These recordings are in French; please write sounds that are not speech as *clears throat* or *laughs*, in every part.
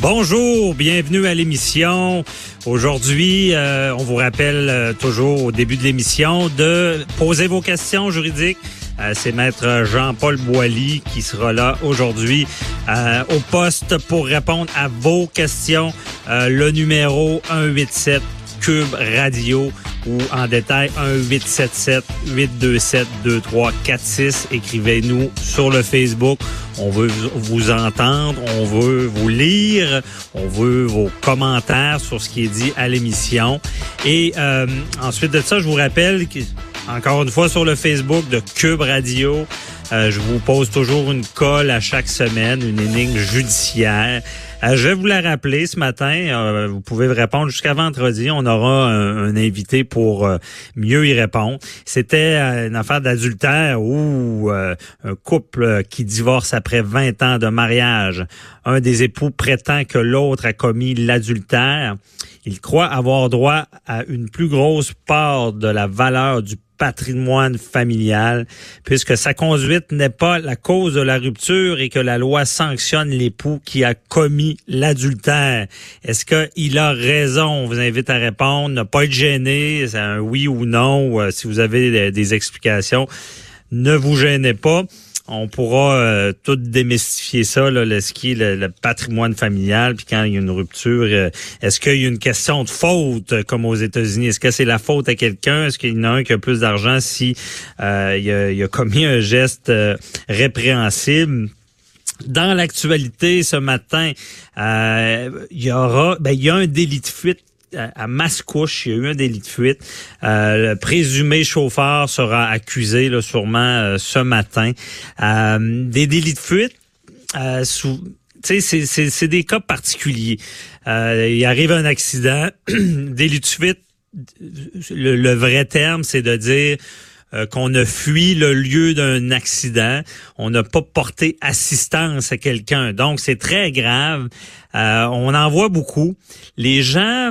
Bonjour, bienvenue à l'émission. Aujourd'hui, euh, on vous rappelle euh, toujours au début de l'émission de poser vos questions juridiques. Euh, C'est maître Jean-Paul Boilly qui sera là aujourd'hui euh, au poste pour répondre à vos questions. Le numéro 187 Cube Radio ou en détail 1-877 827 2346 Écrivez-nous sur le Facebook. On veut vous entendre, on veut vous lire, on veut vos commentaires sur ce qui est dit à l'émission. Et euh, ensuite de ça, je vous rappelle encore une fois sur le Facebook de Cube Radio. Euh, je vous pose toujours une colle à chaque semaine, une énigme judiciaire. Euh, je vais vous la rappeler ce matin. Euh, vous pouvez répondre jusqu'à vendredi. On aura un, un invité pour mieux y répondre. C'était une affaire d'adultère où un couple qui divorce après 20 ans de mariage, un des époux prétend que l'autre a commis l'adultère. Il croit avoir droit à une plus grosse part de la valeur du patrimoine familial, puisque sa conduite n'est pas la cause de la rupture et que la loi sanctionne l'époux qui a commis l'adultère. Est-ce qu'il a raison? On vous invite à répondre, ne pas être gêné, c'est un oui ou non, euh, si vous avez des, des explications. Ne vous gênez pas on pourra euh, tout démystifier ça, là, le, le, patrimoine familial, puis quand il y a une rupture, euh, est-ce qu'il y a une question de faute, euh, comme aux États-Unis? Est-ce que c'est la faute à quelqu'un? Est-ce qu'il y en a un qui a plus d'argent si euh, il, a, il, a, commis un geste répréhensible? Dans l'actualité ce matin, il y aura, ben, il y a un délit de fuite à Mascouche, il y a eu un délit de fuite. Euh, le présumé chauffeur sera accusé là, sûrement euh, ce matin. Euh, des délits de fuite, euh, sous, c'est des cas particuliers. Euh, il arrive un accident, *clears throat* délit de fuite, le, le vrai terme, c'est de dire qu'on a fui le lieu d'un accident, on n'a pas porté assistance à quelqu'un. Donc, c'est très grave. Euh, on en voit beaucoup. Les gens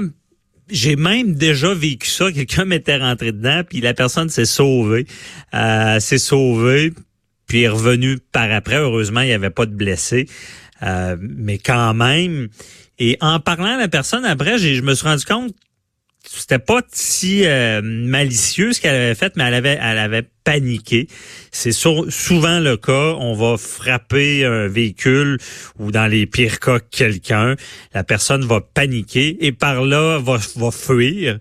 j'ai même déjà vécu ça. Quelqu'un m'était rentré dedans, puis la personne s'est sauvée. Euh, s'est sauvée, puis est revenue par après. Heureusement, il n'y avait pas de blessés. Euh, mais quand même. Et en parlant à la personne après, je me suis rendu compte c'était pas si euh, malicieux ce qu'elle avait fait, mais elle avait, elle avait paniqué. C'est souvent le cas. On va frapper un véhicule ou dans les pires cas quelqu'un. La personne va paniquer et par là va, va fuir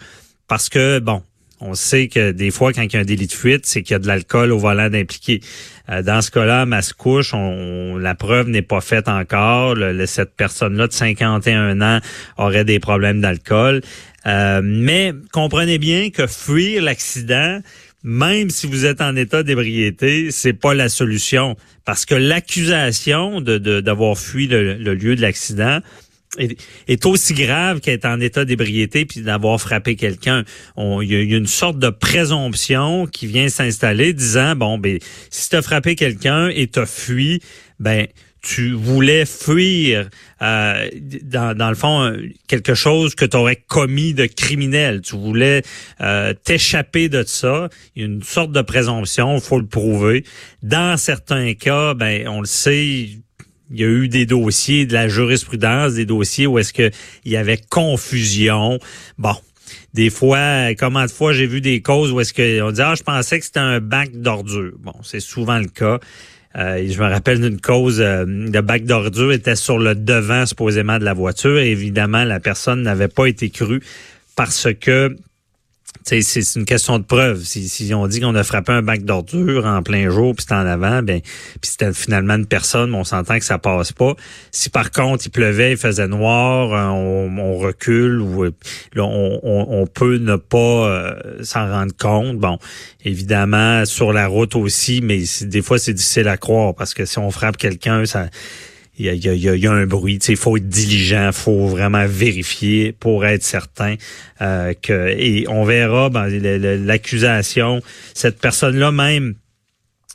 parce que bon, on sait que des fois, quand il y a un délit de fuite, c'est qu'il y a de l'alcool au volant d'impliqué. Euh, dans ce cas-là, Mascouche, on, la preuve n'est pas faite encore. Le, cette personne-là de 51 ans aurait des problèmes d'alcool. Euh, mais comprenez bien que fuir l'accident, même si vous êtes en état d'ébriété, c'est pas la solution. Parce que l'accusation de, d'avoir fui le, lieu de l'accident, est, aussi grave qu'être en état d'ébriété puis d'avoir frappé quelqu'un. Il y, a une sorte de présomption qui vient s'installer disant bon ben si tu as frappé quelqu'un et tu as fui, ben tu voulais fuir euh, dans, le fond quelque chose que tu aurais commis de criminel. Tu voulais euh, t'échapper de ça. Il y a une sorte de présomption, faut le prouver. Dans certains cas, ben on le sait, il y a eu des dossiers de la jurisprudence, des dossiers où est-ce que il y avait confusion. Bon, des fois, comment de fois j'ai vu des causes où est-ce qu'on dit ah je pensais que c'était un bac d'ordures. Bon, c'est souvent le cas. Euh, je me rappelle d'une cause, euh, le bac d'ordure était sur le devant supposément de la voiture. Et évidemment, la personne n'avait pas été crue parce que c'est une question de preuve. Si, si on dit qu'on a frappé un bac d'ordure en plein jour, puis c'était en avant, ben, puis c'était finalement une personne, on s'entend que ça passe pas. Si par contre il pleuvait, il faisait noir, euh, on, recule ou euh, on, on, peut ne pas euh, s'en rendre compte. Bon, évidemment sur la route aussi, mais des fois c'est difficile à croire parce que si on frappe quelqu'un, ça il y a, un bruit. Il faut être diligent, faut vraiment vérifier pour être certain euh, que. Et on verra ben, l'accusation. Cette personne-là même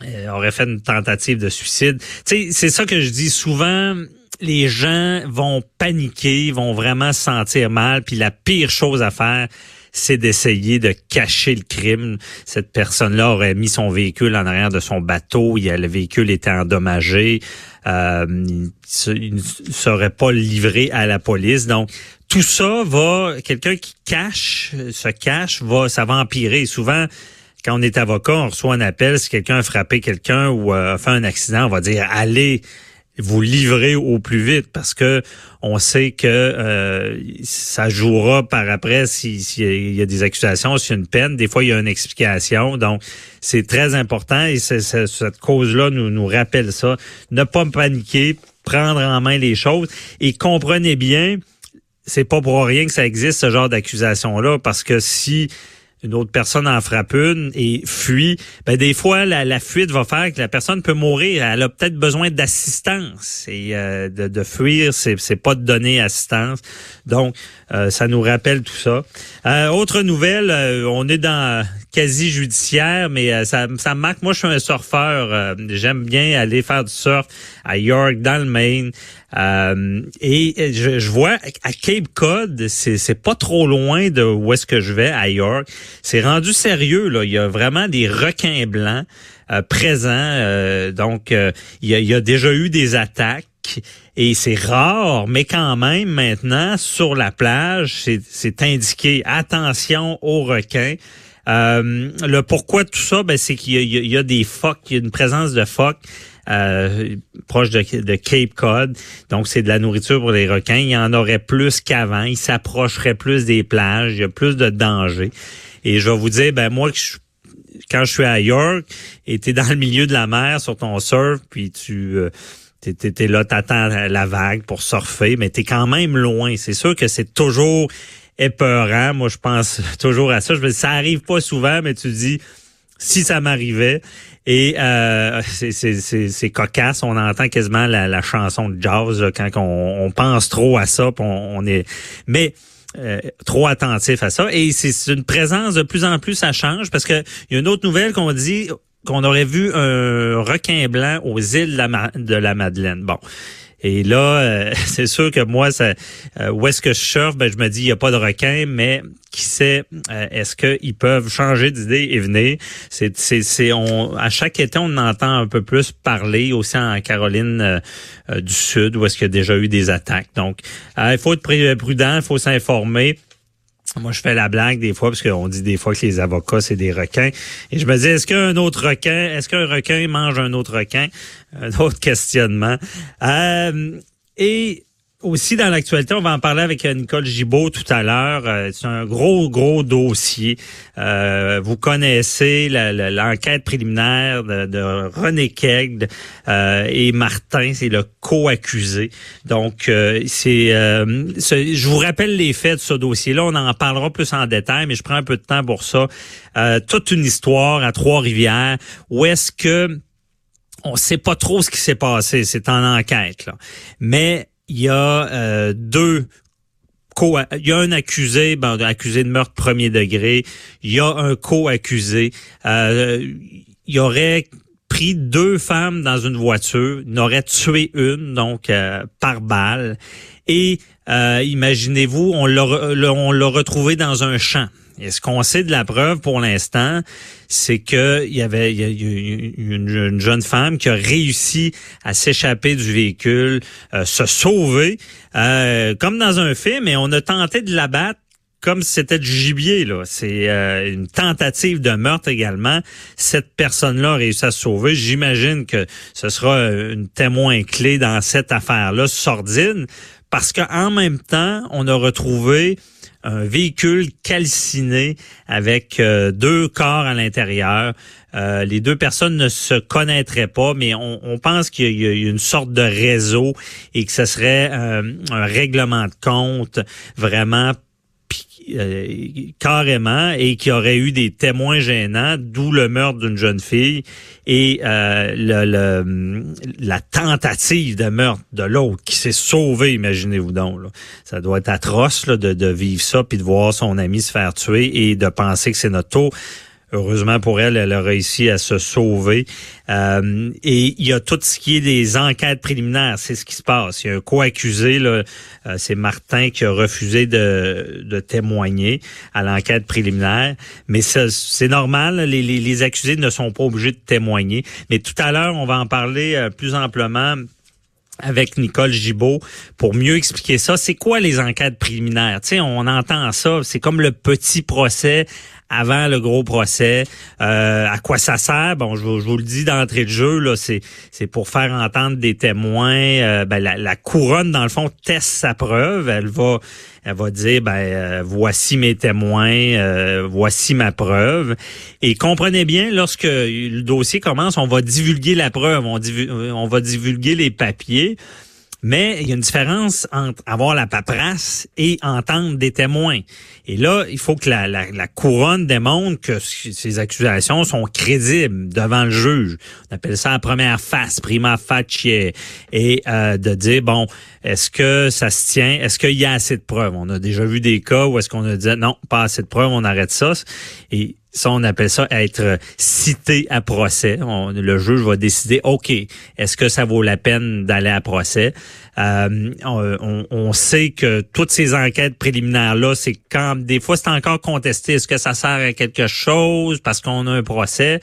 euh, aurait fait une tentative de suicide. C'est ça que je dis souvent. Les gens vont paniquer, vont vraiment se sentir mal, puis la pire chose à faire, c'est d'essayer de cacher le crime. Cette personne-là aurait mis son véhicule en arrière de son bateau, il, le véhicule était endommagé, euh, il ne serait pas livré à la police. Donc, tout ça va, quelqu'un qui cache, se cache, va, ça va empirer. Souvent, quand on est avocat, on reçoit un appel, si quelqu'un a frappé quelqu'un ou a fait un accident, on va dire allez vous livrer au plus vite parce que on sait que euh, ça jouera par après s'il y a des accusations, s'il y a une peine. Des fois, il y a une explication. Donc, c'est très important et cette cause-là nous, nous rappelle ça. Ne pas paniquer, prendre en main les choses et comprenez bien, c'est pas pour rien que ça existe ce genre d'accusation-là parce que si une autre personne en frappe une et fuit, ben des fois la, fuite va faire que la personne peut mourir. Elle a peut-être besoin d'assistance et euh, de, de, fuir, c'est pas de donner assistance. Donc euh, ça nous rappelle tout ça. Euh, autre nouvelle, on est dans quasi judiciaire, mais ça, ça marque. Moi, je suis un surfeur. J'aime bien aller faire du surf à York, dans le Maine. Euh, et je, je, vois à Cape Cod, c'est pas trop loin de où est-ce que je vais à York. C'est rendu sérieux là. Il y a vraiment des requins blancs euh, présents. Euh, donc il y, a, il y, a, déjà eu des attaques. Et c'est rare, mais quand même, maintenant, sur la plage, c'est indiqué attention aux requins. le pourquoi de tout ça, ben, c'est qu'il y, y, a des phoques, il y a une présence de phoques euh, proche de, Cape Cod. Donc, c'est de la nourriture pour les requins. Il y en aurait plus qu'avant. Ils s'approcheraient plus des plages. Il y a plus de danger. Et je vais vous dire, ben moi, quand je suis à York et tu es dans le milieu de la mer sur ton surf, puis tu... Euh, T'es là, t'attends la vague pour surfer, mais t'es quand même loin. C'est sûr que c'est toujours épeurant. Moi, je pense *laughs* toujours à ça. Je me dis, ça arrive pas souvent, mais tu dis, si ça m'arrivait. Et euh, c'est cocasse, on entend quasiment la, chanson de jazz quand on, pense trop à ça, on, est. Mais euh, trop attentif à ça. Et c'est une présence de plus en plus, ça change parce que il y a une autre nouvelle qu'on dit qu'on aurait vu un requin blanc aux îles de la Madeleine. Bon, et là, euh, *laughs* c'est sûr que moi, ça, euh, où est-ce que je surfe, ben, je me dis, il n'y a pas de requin, mais qui sait, euh, est-ce qu'ils peuvent changer d'idée et venir? C'est, c'est, c'est, on, à chaque été, on entend un peu plus parler, aussi en Caroline du Sud, où est-ce qu'il y a déjà eu des attaques. Donc, il faut être prudent, il faut s'informer. Moi, je fais la blague des fois, parce qu'on dit des fois que les avocats, c'est des requins. Et je me dis, est-ce qu'un autre requin, est-ce qu'un requin mange un autre requin? Un autre *laughs* questionnement. Euh, et aussi dans l'actualité, on va en parler avec euh, Nicole Gibault tout à l'heure. Euh, c'est un gros, gros dossier. Euh, vous connaissez l'enquête préliminaire de, René Kegg et Martin, c'est le co-accusé. Donc, c'est, je vous rappelle les faits de ce dossier-là. On en parlera plus en détail, mais je prends un peu de temps pour ça. toute une histoire à Trois-Rivières où est-ce que on sait pas trop ce qui s'est passé, c'est en enquête là. Mais il y a euh, deux il y a un accusé, ben, accusé de meurtre premier degré. Il y a un co-accusé. Euh, il aurait pris deux femmes dans une voiture, il aurait tué une, donc euh, par balle. Et imaginez-vous, on l'a retrouvé dans un champ. Et ce qu'on sait de la preuve pour l'instant, c'est que il y avait une, jeune femme qui a réussi à s'échapper du véhicule, euh, se sauver, euh, comme dans un film, et on a tenté de l'abattre comme si c'était du gibier. là. C'est euh, une tentative de meurtre également. Cette personne-là a réussi à se sauver. J'imagine que ce sera une témoin clé dans cette affaire-là, sordide, parce qu'en même temps, on a retrouvé un véhicule calciné avec euh, deux corps à l'intérieur. Euh, les deux personnes ne se connaîtraient pas, mais on, pense qu'il y, a une sorte de réseau et que ce serait euh, un règlement de compte vraiment euh, carrément et qui aurait eu des témoins gênants, d'où le meurtre d'une jeune fille et euh, le, la tentative de meurtre de l'autre qui s'est sauvé, imaginez-vous donc. Ça doit être atroce là, de, de vivre ça, puis de voir son ami se faire tuer et de penser que c'est notre tour. Heureusement pour elle, elle a réussi à se sauver. Euh, et il y a tout ce qui est des enquêtes préliminaires, c'est ce qui se passe. Il y a un co-accusé, euh, c'est Martin qui a refusé de, de témoigner à l'enquête préliminaire. Mais c'est normal, les, les, les, accusés ne sont pas obligés de témoigner. Mais tout à l'heure, on va en parler euh, plus amplement avec Nicole Gibault pour mieux expliquer ça. C'est quoi les enquêtes préliminaires? Tu sais, on entend ça, c'est comme le petit procès avant le gros procès. Euh, à quoi ça sert? Bon, je, vous le dis d'entrée de jeu là, c'est c'est pour faire entendre des témoins. Euh, ben, la, couronne dans le fond teste sa preuve. Elle va elle va dire ben euh, voici mes témoins, voici ma preuve. Et comprenez bien, lorsque le dossier commence, on va divulguer la preuve, on, on va divulguer les papiers. Mais il y a une différence entre avoir la paperasse et entendre des témoins. Et là, il faut que la, la, couronne démontre que ces accusations sont crédibles devant le juge. On appelle ça la première face, prima facie. Et euh, de dire, bon, est-ce que ça se tient? Est-ce qu'il y a assez de preuves? On a déjà vu des cas où est-ce qu'on a dit, non, pas assez de preuves, on arrête ça. Et ça, on appelle ça être cité à procès. le juge va décider, OK, est-ce que ça vaut la peine d'aller à procès? Euh, on, on, sait que toutes ces enquêtes préliminaires-là, c'est quand des fois c'est encore contesté. Est-ce que ça sert à quelque chose parce qu'on a un procès?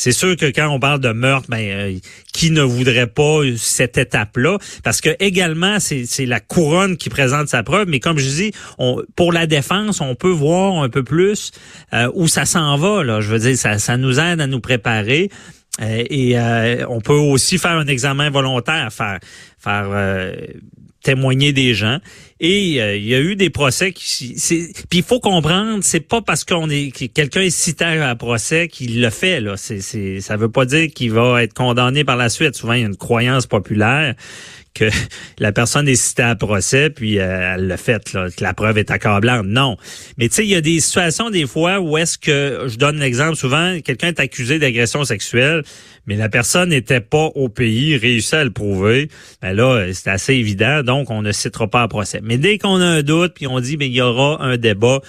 C'est sûr que quand on parle de meurtre, ben euh, qui ne voudrait pas cette étape-là? Parce que également, c'est la couronne qui présente sa preuve. Mais comme je dis, on, pour la défense, on peut voir un peu plus euh, où ça s'en va. Là, je veux dire, ça, ça nous aide à nous préparer. Euh, et on peut aussi faire un examen volontaire, faire faire témoigner des gens. Et euh, il y a eu des procès qui. Puis il faut comprendre, c'est pas parce qu'on est quelqu'un est cité à un procès qu'il le fait. Là, c'est, c'est, ça veut pas dire qu'il va être condamné par la suite. Souvent, il y a une croyance populaire que la personne est citée à procès, puis euh, elle l'a fait, que la preuve est accablante. Non. Mais tu sais, il y a des situations des fois où est-ce que, je donne l'exemple souvent, quelqu'un est accusé d'agression sexuelle, mais la personne n'était pas au pays, réussit à le prouver. Ben là, c'est assez évident, donc on ne citera pas à procès. Mais dès qu'on a un doute, puis on dit, ben il y aura un débat,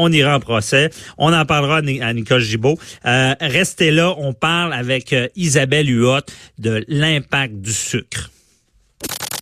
on ira en procès. On en parlera à Nicole Gibault. Euh, restez là, on parle avec euh, Isabelle Huot de l'impact du sucre.